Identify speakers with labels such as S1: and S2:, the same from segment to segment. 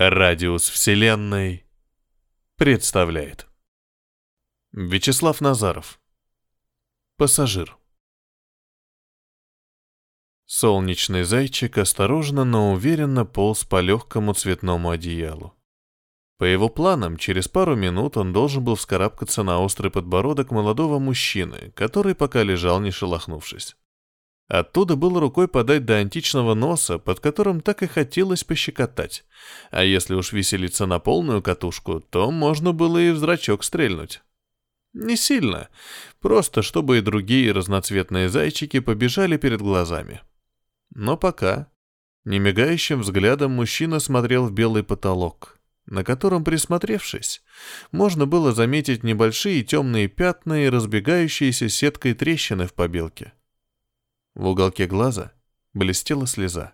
S1: Радиус Вселенной представляет. Вячеслав Назаров. Пассажир. Солнечный зайчик осторожно, но уверенно полз по легкому цветному одеялу. По его планам, через пару минут он должен был вскарабкаться на острый подбородок молодого мужчины, который пока лежал, не шелохнувшись. Оттуда было рукой подать до античного носа, под которым так и хотелось пощекотать. А если уж веселиться на полную катушку, то можно было и в зрачок стрельнуть. Не сильно, просто чтобы и другие разноцветные зайчики побежали перед глазами. Но пока, немигающим взглядом мужчина смотрел в белый потолок, на котором, присмотревшись, можно было заметить небольшие темные пятна и разбегающиеся сеткой трещины в побелке. В уголке глаза блестела слеза.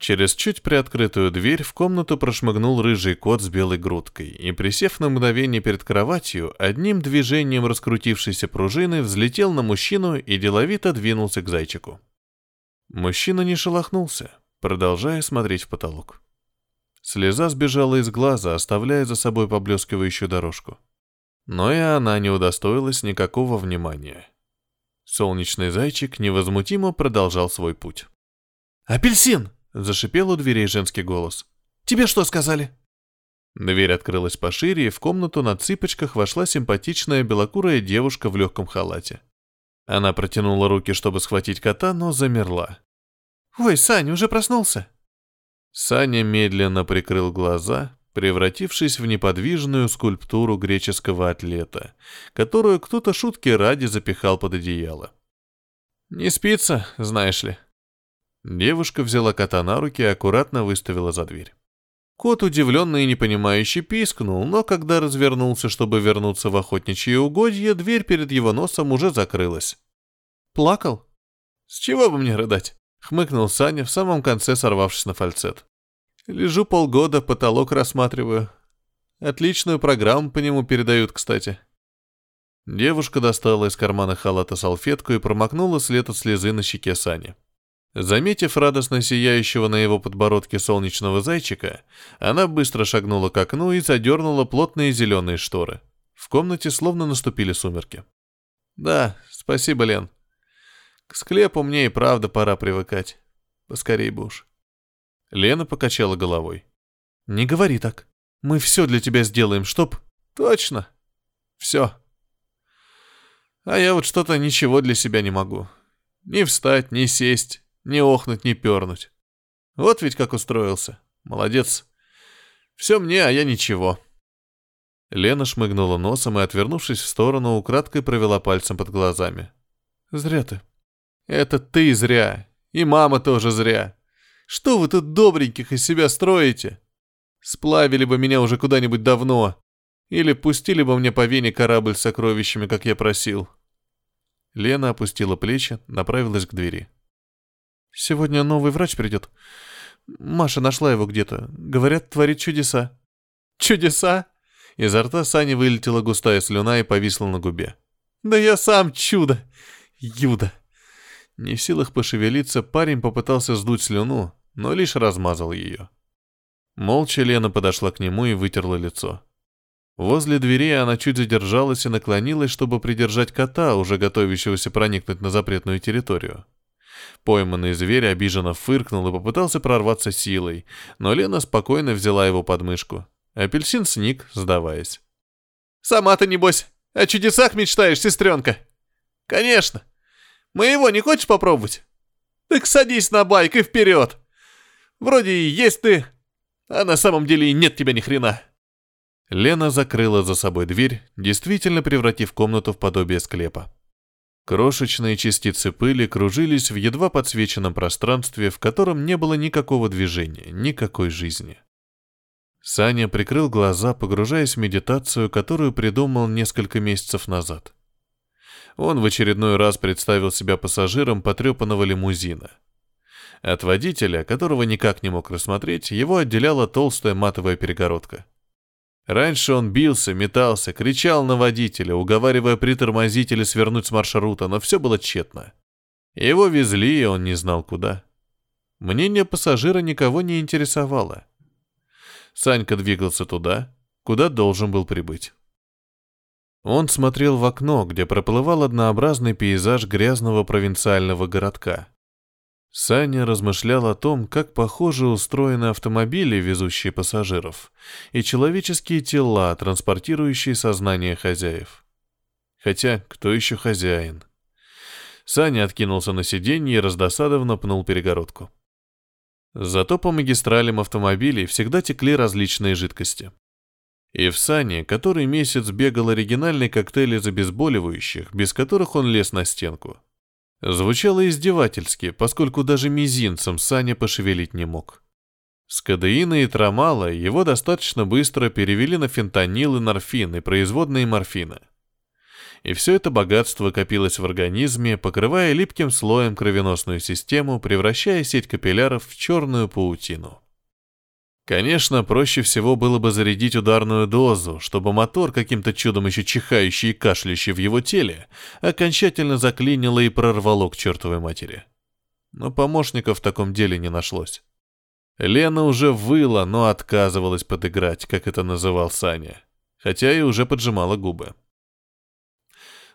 S1: Через чуть приоткрытую дверь в комнату прошмыгнул рыжий кот с белой грудкой и, присев на мгновение перед кроватью, одним движением раскрутившейся пружины взлетел на мужчину и деловито двинулся к зайчику. Мужчина не шелохнулся, продолжая смотреть в потолок. Слеза сбежала из глаза, оставляя за собой поблескивающую дорожку. Но и она не удостоилась никакого внимания. Солнечный зайчик невозмутимо продолжал свой путь.
S2: «Апельсин!»
S1: — зашипел у дверей женский голос.
S2: «Тебе что сказали?»
S1: Дверь открылась пошире, и в комнату на цыпочках вошла симпатичная белокурая девушка в легком халате. Она протянула руки, чтобы схватить кота, но замерла.
S2: «Ой, Саня, уже проснулся?»
S1: Саня медленно прикрыл глаза, превратившись в неподвижную скульптуру греческого атлета, которую кто-то шутки ради запихал под одеяло. «Не спится, знаешь ли». Девушка взяла кота на руки и аккуратно выставила за дверь. Кот, удивленный и непонимающий, пискнул, но когда развернулся, чтобы вернуться в охотничье угодье, дверь перед его носом уже закрылась.
S2: «Плакал?»
S1: «С чего бы мне рыдать?» — хмыкнул Саня, в самом конце сорвавшись на фальцет. Лежу полгода, потолок рассматриваю. Отличную программу по нему передают, кстати. Девушка достала из кармана халата салфетку и промокнула след от слезы на щеке Сани. Заметив радостно сияющего на его подбородке солнечного зайчика, она быстро шагнула к окну и задернула плотные зеленые шторы. В комнате словно наступили сумерки. «Да, спасибо, Лен. К склепу мне и правда пора привыкать. Поскорей бы уж». Лена покачала головой.
S2: «Не говори так. Мы все для тебя сделаем, чтоб...»
S1: «Точно. Все. А я вот что-то ничего для себя не могу. Ни встать, ни сесть, ни охнуть, ни пернуть. Вот ведь как устроился. Молодец. Все мне, а я ничего». Лена шмыгнула носом и, отвернувшись в сторону, украдкой провела пальцем под глазами.
S2: «Зря ты».
S1: «Это ты зря. И мама тоже зря. Что вы тут добреньких из себя строите? Сплавили бы меня уже куда-нибудь давно. Или пустили бы мне по вене корабль с сокровищами, как я просил. Лена опустила плечи, направилась к двери.
S2: «Сегодня новый врач придет. Маша нашла его где-то. Говорят, творит чудеса».
S1: «Чудеса?» Изо рта Сани вылетела густая слюна и повисла на губе.
S2: «Да я сам чудо! Юда!»
S1: Не в силах пошевелиться, парень попытался сдуть слюну, но лишь размазал ее. Молча Лена подошла к нему и вытерла лицо. Возле двери она чуть задержалась и наклонилась, чтобы придержать кота, уже готовящегося проникнуть на запретную территорию. Пойманный зверь обиженно фыркнул и попытался прорваться силой, но Лена спокойно взяла его под мышку. Апельсин сник, сдаваясь.
S2: «Сама ты, небось, о чудесах мечтаешь, сестренка?» «Конечно!» Моего не хочешь попробовать? Так садись на байк и вперед. Вроде и есть ты, а на самом деле и нет тебя ни хрена.
S1: Лена закрыла за собой дверь, действительно превратив комнату в подобие склепа. Крошечные частицы пыли кружились в едва подсвеченном пространстве, в котором не было никакого движения, никакой жизни. Саня прикрыл глаза, погружаясь в медитацию, которую придумал несколько месяцев назад он в очередной раз представил себя пассажиром потрепанного лимузина. От водителя, которого никак не мог рассмотреть, его отделяла толстая матовая перегородка. Раньше он бился, метался, кричал на водителя, уговаривая притормозить или свернуть с маршрута, но все было тщетно. Его везли, и он не знал куда. Мнение пассажира никого не интересовало. Санька двигался туда, куда должен был прибыть. Он смотрел в окно, где проплывал однообразный пейзаж грязного провинциального городка. Саня размышлял о том, как похоже устроены автомобили, везущие пассажиров, и человеческие тела, транспортирующие сознание хозяев. Хотя, кто еще хозяин? Саня откинулся на сиденье и раздосадованно пнул перегородку. Зато по магистралям автомобилей всегда текли различные жидкости. И в Сане, который месяц бегал оригинальный коктейль из обезболивающих, без которых он лез на стенку. Звучало издевательски, поскольку даже мизинцем Саня пошевелить не мог. С кадеина и трамала его достаточно быстро перевели на фентанил и норфин и производные морфина. И все это богатство копилось в организме, покрывая липким слоем кровеносную систему, превращая сеть капилляров в черную паутину. Конечно, проще всего было бы зарядить ударную дозу, чтобы мотор, каким-то чудом еще чихающий и кашляющий в его теле, окончательно заклинило и прорвало к чертовой матери. Но помощников в таком деле не нашлось. Лена уже выла, но отказывалась подыграть, как это называл Саня, хотя и уже поджимала губы.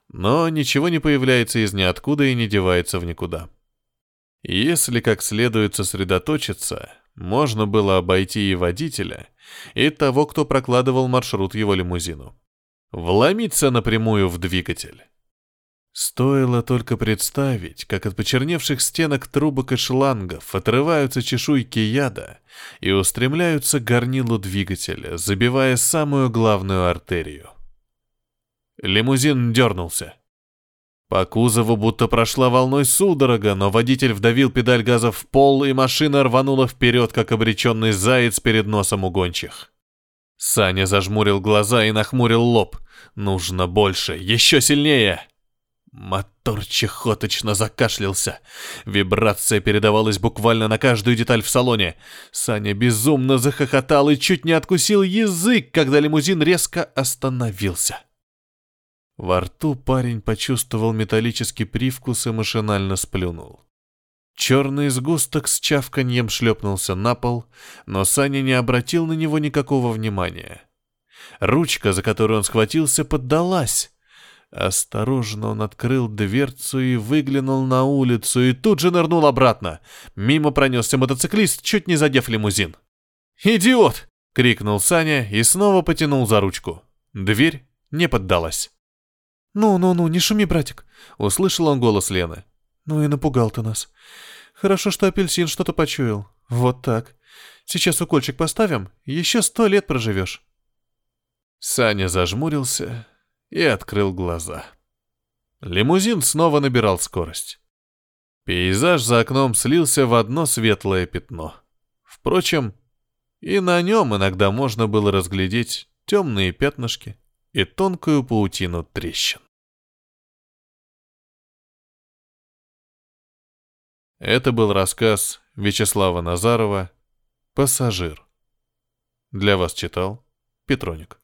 S1: Но ничего не появляется из ниоткуда и не девается в никуда. Если как следует сосредоточиться, можно было обойти и водителя, и того, кто прокладывал маршрут его лимузину. Вломиться напрямую в двигатель. Стоило только представить, как от почерневших стенок трубок и шлангов отрываются чешуйки яда и устремляются к горнилу двигателя, забивая самую главную артерию. Лимузин дернулся. По кузову будто прошла волной судорога, но водитель вдавил педаль газа в пол, и машина рванула вперед, как обреченный заяц перед носом угончих. Саня зажмурил глаза и нахмурил лоб. «Нужно больше, еще сильнее!» Мотор чехоточно закашлялся. Вибрация передавалась буквально на каждую деталь в салоне. Саня безумно захохотал и чуть не откусил язык, когда лимузин резко остановился. Во рту парень почувствовал металлический привкус и машинально сплюнул. Черный сгусток с чавканьем шлепнулся на пол, но Саня не обратил на него никакого внимания. Ручка, за которую он схватился, поддалась. Осторожно он открыл дверцу и выглянул на улицу, и тут же нырнул обратно. Мимо пронесся мотоциклист, чуть не задев лимузин. «Идиот!» — крикнул Саня и снова потянул за ручку. Дверь не поддалась.
S3: «Ну-ну-ну, не шуми, братик», —
S1: услышал он голос Лены.
S3: «Ну и напугал ты нас. Хорошо, что апельсин что-то почуял. Вот так. Сейчас укольчик поставим, еще сто лет проживешь».
S1: Саня зажмурился и открыл глаза. Лимузин снова набирал скорость. Пейзаж за окном слился в одно светлое пятно. Впрочем, и на нем иногда можно было разглядеть темные пятнышки, и тонкую паутину трещин. Это был рассказ Вячеслава Назарова «Пассажир». Для вас читал Петроник.